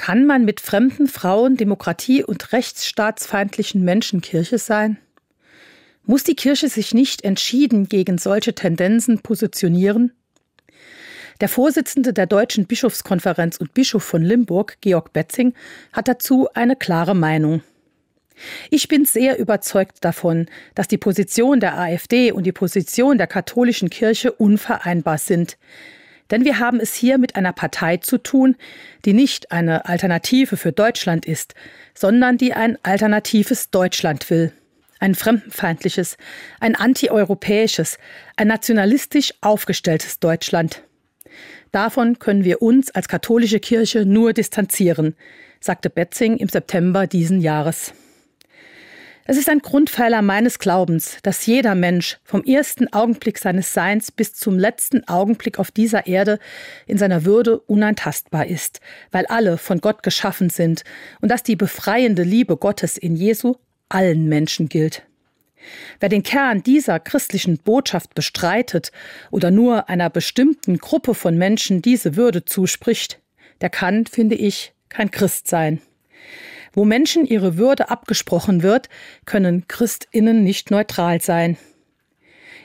Kann man mit fremden Frauen demokratie- und rechtsstaatsfeindlichen Menschen Kirche sein? Muss die Kirche sich nicht entschieden gegen solche Tendenzen positionieren? Der Vorsitzende der Deutschen Bischofskonferenz und Bischof von Limburg, Georg Betzing, hat dazu eine klare Meinung. Ich bin sehr überzeugt davon, dass die Position der AfD und die Position der katholischen Kirche unvereinbar sind. Denn wir haben es hier mit einer Partei zu tun, die nicht eine Alternative für Deutschland ist, sondern die ein alternatives Deutschland will. Ein fremdenfeindliches, ein antieuropäisches, ein nationalistisch aufgestelltes Deutschland. Davon können wir uns als katholische Kirche nur distanzieren, sagte Betzing im September diesen Jahres. Es ist ein Grundpfeiler meines Glaubens, dass jeder Mensch vom ersten Augenblick seines Seins bis zum letzten Augenblick auf dieser Erde in seiner Würde unantastbar ist, weil alle von Gott geschaffen sind und dass die befreiende Liebe Gottes in Jesu allen Menschen gilt. Wer den Kern dieser christlichen Botschaft bestreitet oder nur einer bestimmten Gruppe von Menschen diese Würde zuspricht, der kann, finde ich, kein Christ sein. Wo Menschen ihre Würde abgesprochen wird, können Christinnen nicht neutral sein.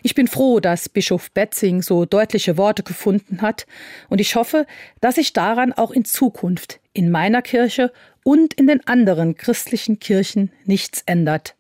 Ich bin froh, dass Bischof Betzing so deutliche Worte gefunden hat, und ich hoffe, dass sich daran auch in Zukunft in meiner Kirche und in den anderen christlichen Kirchen nichts ändert.